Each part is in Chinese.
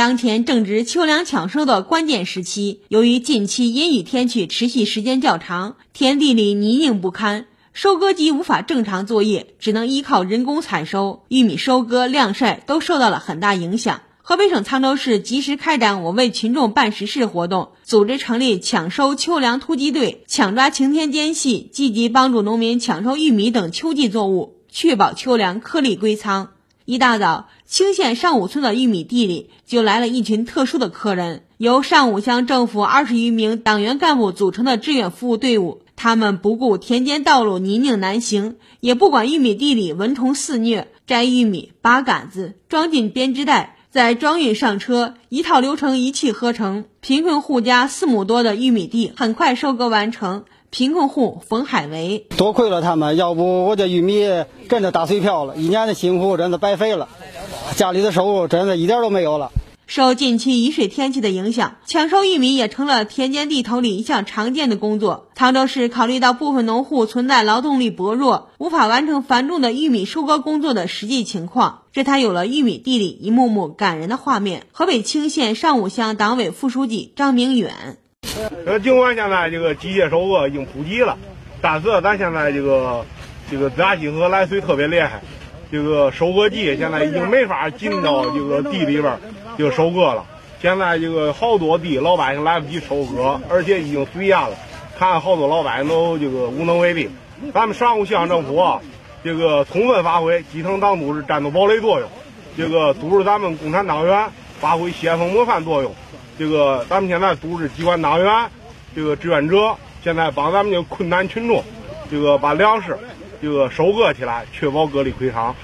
当前正值秋粮抢收的关键时期，由于近期阴雨天气持续时间较长，田地里泥泞不堪，收割机无法正常作业，只能依靠人工采收，玉米收割、晾晒都受到了很大影响。河北省沧州市及时开展“我为群众办实事”活动，组织成立抢收秋粮突击队，抢抓晴天间隙，积极帮助农民抢收玉米等秋季作物，确保秋粮颗粒归仓。一大早，青县上武村的玉米地里就来了一群特殊的客人，由上武乡政府二十余名党员干部组成的志愿服务队伍。他们不顾田间道路泥泞难行，也不管玉米地里蚊虫肆虐，摘玉米、拔杆子，装进编织袋。再装运上车，一套流程一气呵成。贫困户家四亩多的玉米地很快收割完成。贫困户冯海为：多亏了他们，要不我这玉米真的打水漂了，一年的辛苦真的白费了，家里的收入真的一点都没有了。受近期雨水天气的影响，抢收玉米也成了田间地头里一项常见的工作。沧州市考虑到部分农户存在劳动力薄弱，无法完成繁重的玉米收割工作的实际情况，这才有了玉米地里一幕幕感人的画面。河北青县上武乡党委副书记张明远：呃，尽管现在这个机械收割已经普及了，但是咱现在这个这个自来水和来水特别厉害，这个收割机现在已经没法进到这个地里边。就收割了，现在这个好多地老百姓来不及收割，而且已经水淹了，看好多老百姓都这个无能为力。咱们上武乡政府啊，这个充分发挥基层党组织战斗堡垒作用，这个组织咱们共产党员发挥先锋模范作用。这个咱们现在组织机关党员，这个志愿者现在帮咱们这个困难群众，这个把粮食这个收割起来，确保各粒归仓。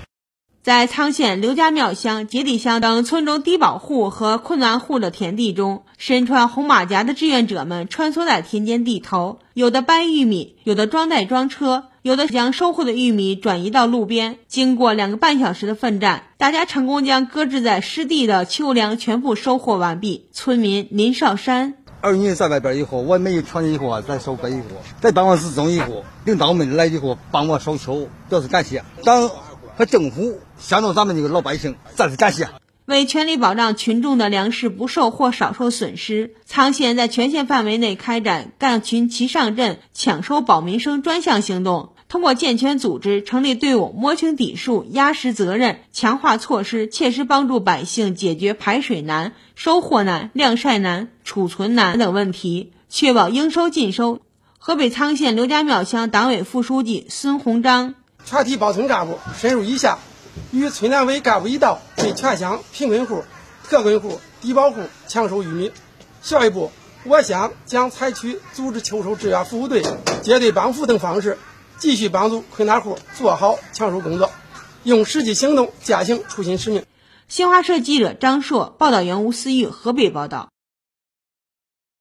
在沧县刘家庙乡、结底乡等村中低保户和困难户的田地中，身穿红马甲的志愿者们穿梭在田间地头，有的搬玉米，有的装袋装车，有的将收获的玉米转移到路边。经过两个半小时的奋战，大家成功将搁置在湿地的秋粮全部收获完毕。村民林少山：儿女在外边以后，我没有条件以后啊，在收割以后，在办公室中以后，领导们来以后帮我收秋，表示感谢。当和政府想到咱们这个老百姓再次感谢。为全力保障群众的粮食不受或少受损失，沧县在全县范围内开展“干群齐上阵，抢收保民生”专项行动。通过健全组织、成立队伍、摸清底数、压实责任、强化措施，切实帮助百姓解决排水难、收获难、晾晒难、储存难等问题，确保应收尽收。河北沧县刘家庙乡党委副书记孙洪章。全体保村干部深入一线，与村两委干部一道，对全乡贫困户、特困户、低保户抢收玉米。下一步，我乡将采取组织秋收志愿服务队、结对帮扶等方式，继续帮助困难户做好抢收工作，用实际行动践行初心使命。新华社记者张硕，报道员吴思玉，河北报道。